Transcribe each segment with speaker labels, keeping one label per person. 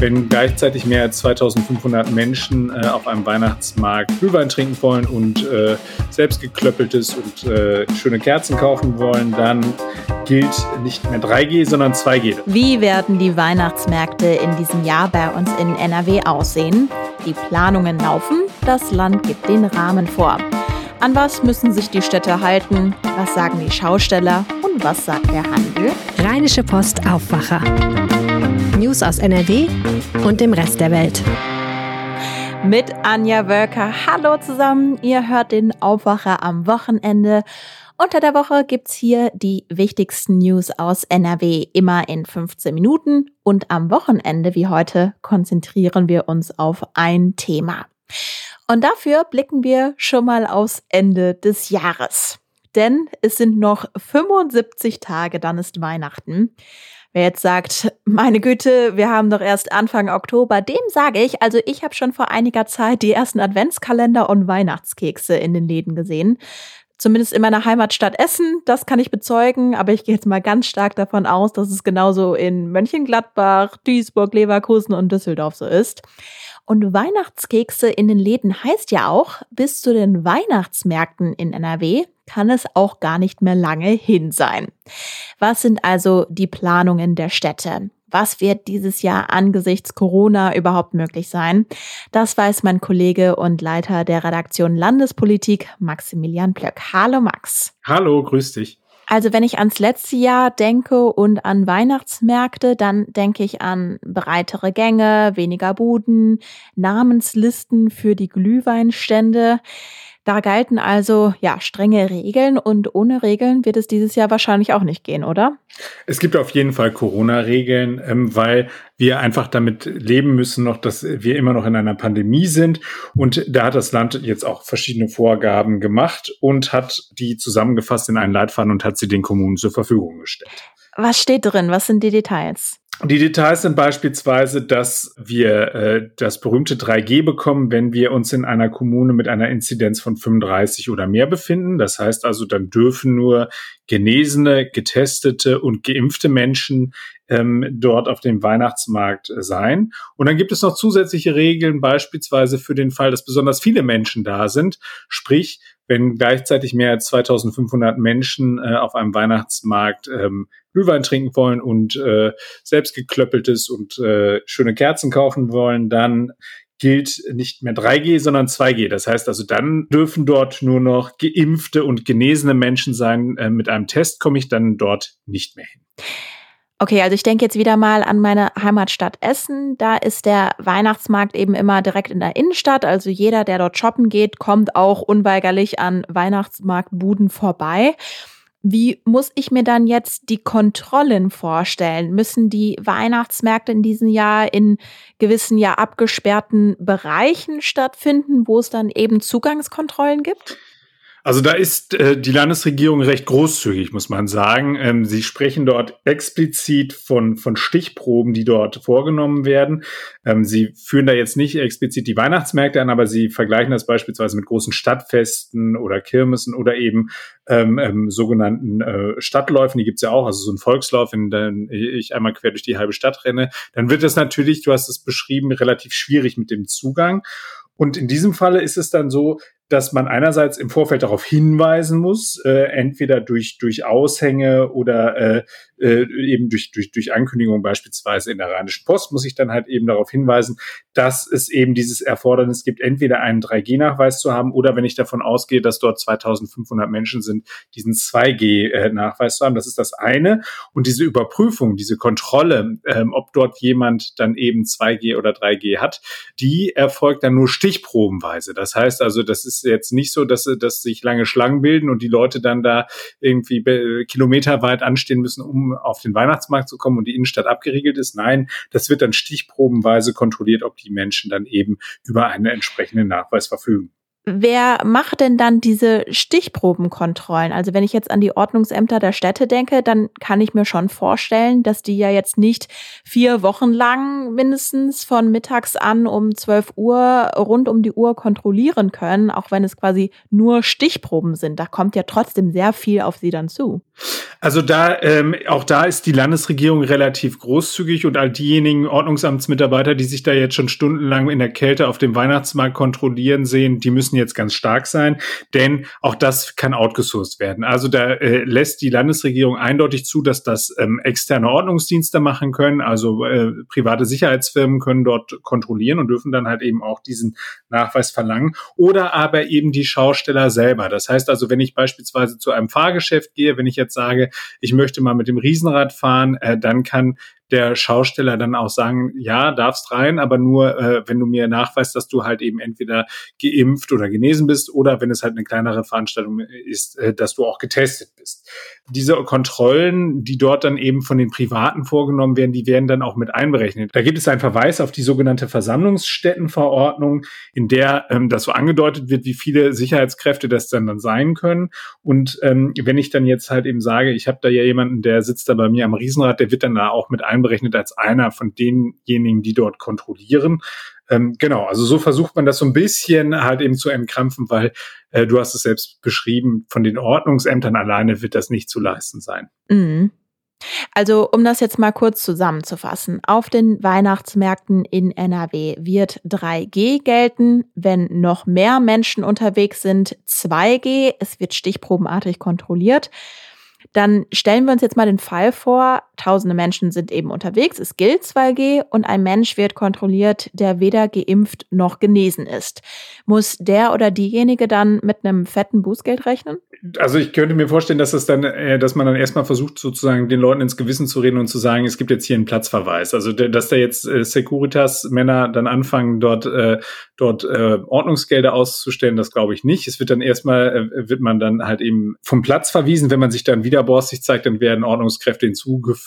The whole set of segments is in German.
Speaker 1: wenn gleichzeitig mehr als 2500 Menschen äh, auf einem Weihnachtsmarkt Glühwein trinken wollen und äh, selbstgeklöppeltes und äh, schöne Kerzen kaufen wollen, dann gilt nicht mehr 3G, sondern 2G.
Speaker 2: Wie werden die Weihnachtsmärkte in diesem Jahr bei uns in NRW aussehen? Die Planungen laufen, das Land gibt den Rahmen vor. An was müssen sich die Städte halten? Was sagen die Schausteller? Und was sagt der Handel?
Speaker 3: Rheinische Post Aufwacher. News aus NRW und dem Rest der Welt.
Speaker 2: Mit Anja Wölker. Hallo zusammen. Ihr hört den Aufwacher am Wochenende. Unter der Woche gibt's hier die wichtigsten News aus NRW immer in 15 Minuten und am Wochenende wie heute konzentrieren wir uns auf ein Thema. Und dafür blicken wir schon mal aufs Ende des Jahres. Denn es sind noch 75 Tage, dann ist Weihnachten. Wer jetzt sagt, meine Güte, wir haben doch erst Anfang Oktober, dem sage ich, also ich habe schon vor einiger Zeit die ersten Adventskalender und Weihnachtskekse in den Läden gesehen. Zumindest in meiner Heimatstadt Essen, das kann ich bezeugen, aber ich gehe jetzt mal ganz stark davon aus, dass es genauso in Mönchengladbach, Duisburg, Leverkusen und Düsseldorf so ist. Und Weihnachtskekse in den Läden heißt ja auch, bis zu den Weihnachtsmärkten in NRW kann es auch gar nicht mehr lange hin sein. Was sind also die Planungen der Städte? Was wird dieses Jahr angesichts Corona überhaupt möglich sein? Das weiß mein Kollege und Leiter der Redaktion Landespolitik, Maximilian Plöck. Hallo Max.
Speaker 1: Hallo, grüß dich.
Speaker 2: Also wenn ich ans letzte Jahr denke und an Weihnachtsmärkte, dann denke ich an breitere Gänge, weniger Buden, Namenslisten für die Glühweinstände. Da galten also ja strenge Regeln und ohne Regeln wird es dieses Jahr wahrscheinlich auch nicht gehen, oder?
Speaker 1: Es gibt auf jeden Fall Corona-Regeln, ähm, weil wir einfach damit leben müssen noch, dass wir immer noch in einer Pandemie sind. Und da hat das Land jetzt auch verschiedene Vorgaben gemacht und hat die zusammengefasst in einen Leitfaden und hat sie den Kommunen zur Verfügung gestellt.
Speaker 2: Was steht drin? Was sind die Details?
Speaker 1: Die Details sind beispielsweise, dass wir äh, das berühmte 3G bekommen, wenn wir uns in einer Kommune mit einer Inzidenz von 35 oder mehr befinden. Das heißt also, dann dürfen nur genesene, getestete und geimpfte Menschen ähm, dort auf dem Weihnachtsmarkt sein. Und dann gibt es noch zusätzliche Regeln, beispielsweise für den Fall, dass besonders viele Menschen da sind. Sprich, wenn gleichzeitig mehr als 2500 Menschen äh, auf einem Weihnachtsmarkt ähm, Glühwein trinken wollen und äh, selbstgeklöppeltes und äh, schöne Kerzen kaufen wollen, dann gilt nicht mehr 3G, sondern 2G. Das heißt also, dann dürfen dort nur noch geimpfte und genesene Menschen sein. Äh, mit einem Test komme ich dann dort nicht mehr hin.
Speaker 2: Okay, also ich denke jetzt wieder mal an meine Heimatstadt Essen. Da ist der Weihnachtsmarkt eben immer direkt in der Innenstadt. Also jeder, der dort shoppen geht, kommt auch unweigerlich an Weihnachtsmarktbuden vorbei. Wie muss ich mir dann jetzt die Kontrollen vorstellen? Müssen die Weihnachtsmärkte in diesem Jahr in gewissen ja abgesperrten Bereichen stattfinden, wo es dann eben Zugangskontrollen gibt?
Speaker 1: Also da ist äh, die Landesregierung recht großzügig, muss man sagen. Ähm, sie sprechen dort explizit von, von Stichproben, die dort vorgenommen werden. Ähm, sie führen da jetzt nicht explizit die Weihnachtsmärkte an, aber sie vergleichen das beispielsweise mit großen Stadtfesten oder Kirmessen oder eben ähm, ähm, sogenannten äh, Stadtläufen. Die gibt's ja auch, also so ein Volkslauf, in dem ich einmal quer durch die halbe Stadt renne. Dann wird es natürlich, du hast es beschrieben, relativ schwierig mit dem Zugang. Und in diesem Falle ist es dann so, dass man einerseits im Vorfeld darauf hinweisen muss, äh, entweder durch, durch Aushänge oder äh, äh, eben durch, durch, durch Ankündigung beispielsweise in der Rheinischen Post muss ich dann halt eben darauf hinweisen, dass es eben dieses Erfordernis gibt, entweder einen 3G-Nachweis zu haben oder wenn ich davon ausgehe, dass dort 2500 Menschen sind, diesen 2G-Nachweis zu haben. Das ist das eine. Und diese Überprüfung, diese Kontrolle, ähm, ob dort jemand dann eben 2G oder 3G hat, die erfolgt dann nur stichprobenweise. Das heißt also, das ist jetzt nicht so, dass, dass sich lange Schlangen bilden und die Leute dann da irgendwie kilometerweit anstehen müssen, um auf den Weihnachtsmarkt zu kommen und die Innenstadt abgeriegelt ist. Nein, das wird dann stichprobenweise kontrolliert, ob die Menschen dann eben über einen entsprechenden Nachweis verfügen.
Speaker 2: Wer macht denn dann diese Stichprobenkontrollen? Also wenn ich jetzt an die Ordnungsämter der Städte denke, dann kann ich mir schon vorstellen, dass die ja jetzt nicht vier Wochen lang mindestens von mittags an um 12 Uhr rund um die Uhr kontrollieren können, auch wenn es quasi nur Stichproben sind. Da kommt ja trotzdem sehr viel auf sie dann zu.
Speaker 1: Also da, ähm, auch da ist die Landesregierung relativ großzügig und all diejenigen Ordnungsamtsmitarbeiter, die sich da jetzt schon stundenlang in der Kälte auf dem Weihnachtsmarkt kontrollieren sehen, die müssen jetzt ganz stark sein, denn auch das kann outgesourced werden. Also da äh, lässt die Landesregierung eindeutig zu, dass das ähm, externe Ordnungsdienste machen können, also äh, private Sicherheitsfirmen können dort kontrollieren und dürfen dann halt eben auch diesen Nachweis verlangen oder aber eben die Schausteller selber. Das heißt also, wenn ich beispielsweise zu einem Fahrgeschäft gehe, wenn ich jetzt sage, ich möchte mal mit dem Riesenrad fahren, äh, dann kann der Schausteller dann auch sagen, ja, darfst rein, aber nur, äh, wenn du mir nachweist, dass du halt eben entweder geimpft oder genesen bist oder wenn es halt eine kleinere Veranstaltung ist, äh, dass du auch getestet bist. Diese Kontrollen, die dort dann eben von den Privaten vorgenommen werden, die werden dann auch mit einberechnet. Da gibt es einen Verweis auf die sogenannte Versammlungsstättenverordnung, in der ähm, das so angedeutet wird, wie viele Sicherheitskräfte das dann, dann sein können. Und ähm, wenn ich dann jetzt halt eben sage, ich habe da ja jemanden, der sitzt da bei mir am Riesenrad, der wird dann da auch mit einberechnet einberechnet als einer von denjenigen, die dort kontrollieren. Ähm, genau, also so versucht man das so ein bisschen halt eben zu entkrampfen, weil äh, du hast es selbst beschrieben, von den Ordnungsämtern alleine wird das nicht zu leisten sein.
Speaker 2: Mhm. Also, um das jetzt mal kurz zusammenzufassen. Auf den Weihnachtsmärkten in NRW wird 3G gelten. Wenn noch mehr Menschen unterwegs sind, 2G. Es wird stichprobenartig kontrolliert. Dann stellen wir uns jetzt mal den Fall vor, tausende Menschen sind eben unterwegs, es gilt 2G und ein Mensch wird kontrolliert, der weder geimpft noch genesen ist. Muss der oder diejenige dann mit einem fetten Bußgeld rechnen?
Speaker 1: Also ich könnte mir vorstellen, dass es dann, äh, dass man dann erstmal versucht, sozusagen den Leuten ins Gewissen zu reden und zu sagen, es gibt jetzt hier einen Platzverweis. Also dass da jetzt äh, Securitas-Männer dann anfangen, dort, äh, dort Ordnungsgelder auszustellen, das glaube ich nicht. Es wird dann erstmal, wird man dann halt eben vom Platz verwiesen, wenn man sich dann wieder sich zeigt, dann werden Ordnungskräfte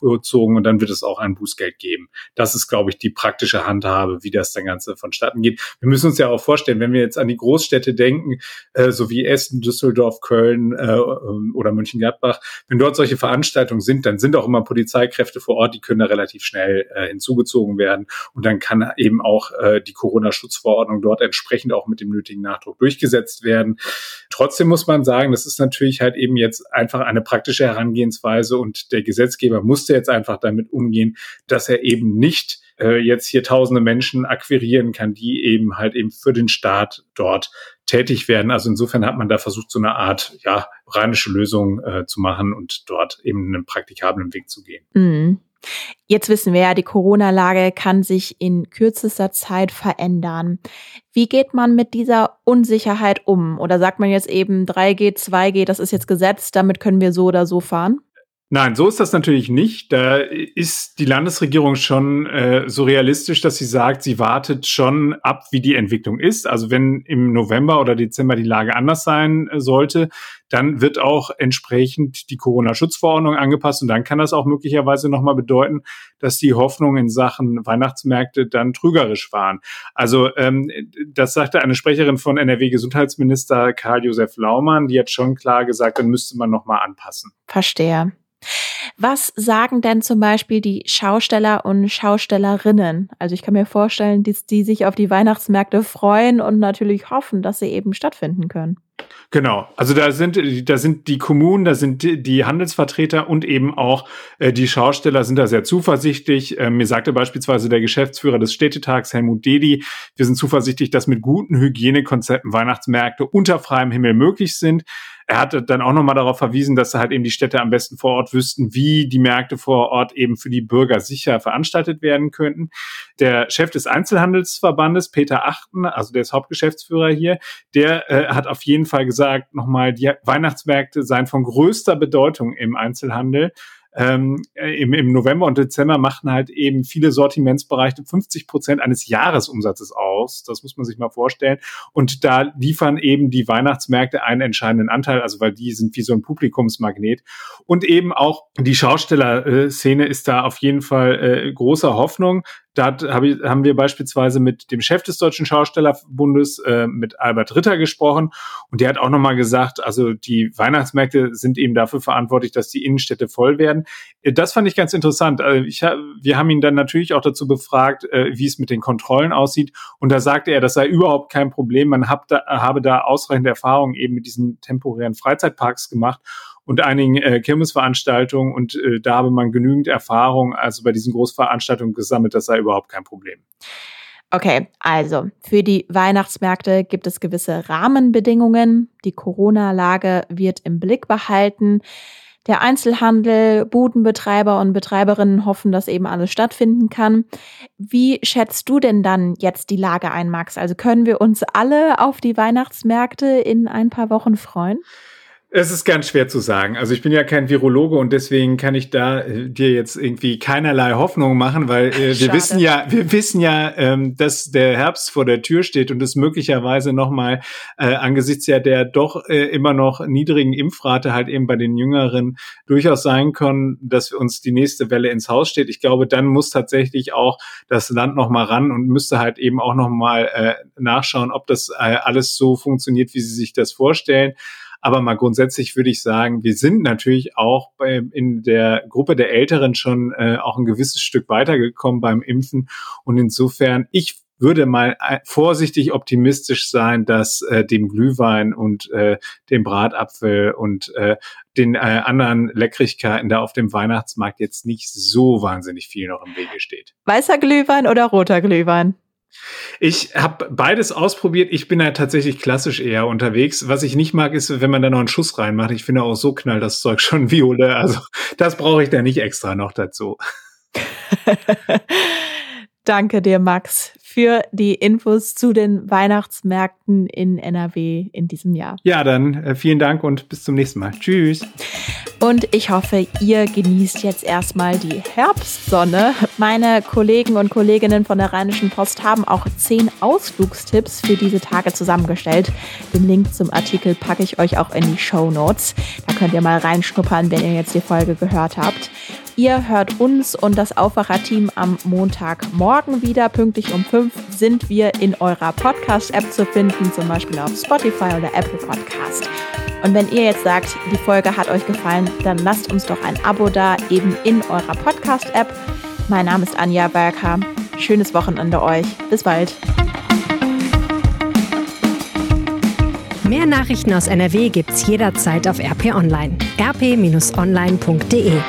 Speaker 1: hinzugezogen und dann wird es auch ein Bußgeld geben. Das ist, glaube ich, die praktische Handhabe, wie das dann Ganze vonstatten geht. Wir müssen uns ja auch vorstellen, wenn wir jetzt an die Großstädte denken, äh, so wie Essen, Düsseldorf, Köln äh, oder Mönchengladbach, wenn dort solche Veranstaltungen sind, dann sind auch immer Polizeikräfte vor Ort, die können da relativ schnell äh, hinzugezogen werden und dann kann eben auch äh, die Corona-Schutzverordnung dort entsprechend auch mit dem nötigen Nachdruck durchgesetzt werden. Trotzdem muss man sagen, das ist natürlich halt eben jetzt einfach eine praktische Herangehensweise und der Gesetzgeber musste jetzt einfach damit umgehen, dass er eben nicht äh, jetzt hier tausende Menschen akquirieren kann, die eben halt eben für den Staat dort tätig werden. Also insofern hat man da versucht, so eine Art ja rheinische Lösung äh, zu machen und dort eben einen praktikablen Weg zu gehen.
Speaker 2: Mhm. Jetzt wissen wir ja, die Corona-Lage kann sich in kürzester Zeit verändern. Wie geht man mit dieser Unsicherheit um? Oder sagt man jetzt eben 3G, 2G, das ist jetzt Gesetz, damit können wir so oder so fahren?
Speaker 1: Nein, so ist das natürlich nicht. Da ist die Landesregierung schon äh, so realistisch, dass sie sagt, sie wartet schon ab, wie die Entwicklung ist. Also wenn im November oder Dezember die Lage anders sein äh, sollte, dann wird auch entsprechend die Corona-Schutzverordnung angepasst und dann kann das auch möglicherweise nochmal bedeuten, dass die Hoffnungen in Sachen Weihnachtsmärkte dann trügerisch waren. Also ähm, das sagte eine Sprecherin von NRW-Gesundheitsminister Karl-Josef Laumann, die hat schon klar gesagt, dann müsste man nochmal anpassen.
Speaker 2: Verstehe. Was sagen denn zum Beispiel die Schausteller und Schaustellerinnen? Also ich kann mir vorstellen, dass die sich auf die Weihnachtsmärkte freuen und natürlich hoffen, dass sie eben stattfinden können.
Speaker 1: Genau, also da sind da sind die Kommunen, da sind die, Handelsvertreter und eben auch äh, die Schausteller sind da sehr zuversichtlich. Äh, mir sagte beispielsweise der Geschäftsführer des Städtetags Helmut Dedi, wir sind zuversichtlich, dass mit guten Hygienekonzepten Weihnachtsmärkte unter freiem Himmel möglich sind. Er hatte dann auch nochmal darauf verwiesen, dass halt eben die Städte am besten vor Ort wüssten, wie die Märkte vor Ort eben für die Bürger sicher veranstaltet werden könnten. Der Chef des Einzelhandelsverbandes, Peter Achten, also der ist Hauptgeschäftsführer hier, der äh, hat auf jeden Fall gesagt, nochmal, die Weihnachtsmärkte seien von größter Bedeutung im Einzelhandel ähm, im, im November und Dezember machen halt eben viele Sortimentsbereiche 50 Prozent eines Jahresumsatzes aus. Das muss man sich mal vorstellen. Und da liefern eben die Weihnachtsmärkte einen entscheidenden Anteil, also weil die sind wie so ein Publikumsmagnet. Und eben auch die Schaustellerszene ist da auf jeden Fall äh, großer Hoffnung Da hat, hab ich, haben wir beispielsweise mit dem Chef des Deutschen Schaustellerbundes, äh, mit Albert Ritter gesprochen und der hat auch nochmal gesagt, also die Weihnachtsmärkte sind eben dafür verantwortlich, dass die Innenstädte voll werden. Äh, das fand ich ganz interessant. Also ich, wir haben ihn dann natürlich auch dazu befragt, äh, wie es mit den Kontrollen aussieht und da sagte er, das sei überhaupt kein Problem. Man hab da, habe da ausreichend Erfahrung eben mit diesen temporären Freizeitparks gemacht und einigen äh, Kirmesveranstaltungen und äh, da habe man genügend Erfahrung also bei diesen Großveranstaltungen gesammelt, das sei überhaupt kein Problem.
Speaker 2: Okay, also für die Weihnachtsmärkte gibt es gewisse Rahmenbedingungen. Die Corona-Lage wird im Blick behalten. Der Einzelhandel, Budenbetreiber und Betreiberinnen hoffen, dass eben alles stattfinden kann. Wie schätzt du denn dann jetzt die Lage ein, Max? Also können wir uns alle auf die Weihnachtsmärkte in ein paar Wochen freuen?
Speaker 1: Es ist ganz schwer zu sagen. Also ich bin ja kein Virologe und deswegen kann ich da äh, dir jetzt irgendwie keinerlei Hoffnung machen, weil äh, wir wissen ja, wir wissen ja, ähm, dass der Herbst vor der Tür steht und es möglicherweise nochmal äh, angesichts ja der doch äh, immer noch niedrigen Impfrate halt eben bei den Jüngeren durchaus sein können, dass uns die nächste Welle ins Haus steht. Ich glaube, dann muss tatsächlich auch das Land nochmal ran und müsste halt eben auch nochmal äh, nachschauen, ob das äh, alles so funktioniert, wie sie sich das vorstellen. Aber mal grundsätzlich würde ich sagen, wir sind natürlich auch bei, in der Gruppe der Älteren schon äh, auch ein gewisses Stück weitergekommen beim Impfen. Und insofern, ich würde mal äh, vorsichtig optimistisch sein, dass äh, dem Glühwein und äh, dem Bratapfel und äh, den äh, anderen Leckrigkeiten da auf dem Weihnachtsmarkt jetzt nicht so wahnsinnig viel noch im Wege steht.
Speaker 2: Weißer Glühwein oder roter Glühwein?
Speaker 1: Ich habe beides ausprobiert. Ich bin ja tatsächlich klassisch eher unterwegs. Was ich nicht mag, ist, wenn man da noch einen Schuss reinmacht. Ich finde auch so knallt das Zeug schon Viole. Also das brauche ich da nicht extra noch dazu.
Speaker 2: Danke dir, Max, für die Infos zu den Weihnachtsmärkten in NRW in diesem Jahr.
Speaker 1: Ja, dann äh, vielen Dank und bis zum nächsten Mal. Tschüss.
Speaker 2: Und ich hoffe, ihr genießt jetzt erstmal die Herbstsonne. Meine Kollegen und Kolleginnen von der Rheinischen Post haben auch zehn Ausflugstipps für diese Tage zusammengestellt. Den Link zum Artikel packe ich euch auch in die Show Notes. Da könnt ihr mal reinschnuppern, wenn ihr jetzt die Folge gehört habt. Ihr hört uns und das Aufwacher-Team am Montagmorgen wieder. Pünktlich um fünf sind wir in eurer Podcast-App zu finden, zum Beispiel auf Spotify oder Apple Podcast. Und wenn ihr jetzt sagt, die Folge hat euch gefallen, dann lasst uns doch ein Abo da, eben in eurer Podcast-App. Mein Name ist Anja Berker. Schönes Wochenende euch. Bis bald.
Speaker 3: Mehr Nachrichten aus NRW gibt's jederzeit auf RP Online. rp-online.de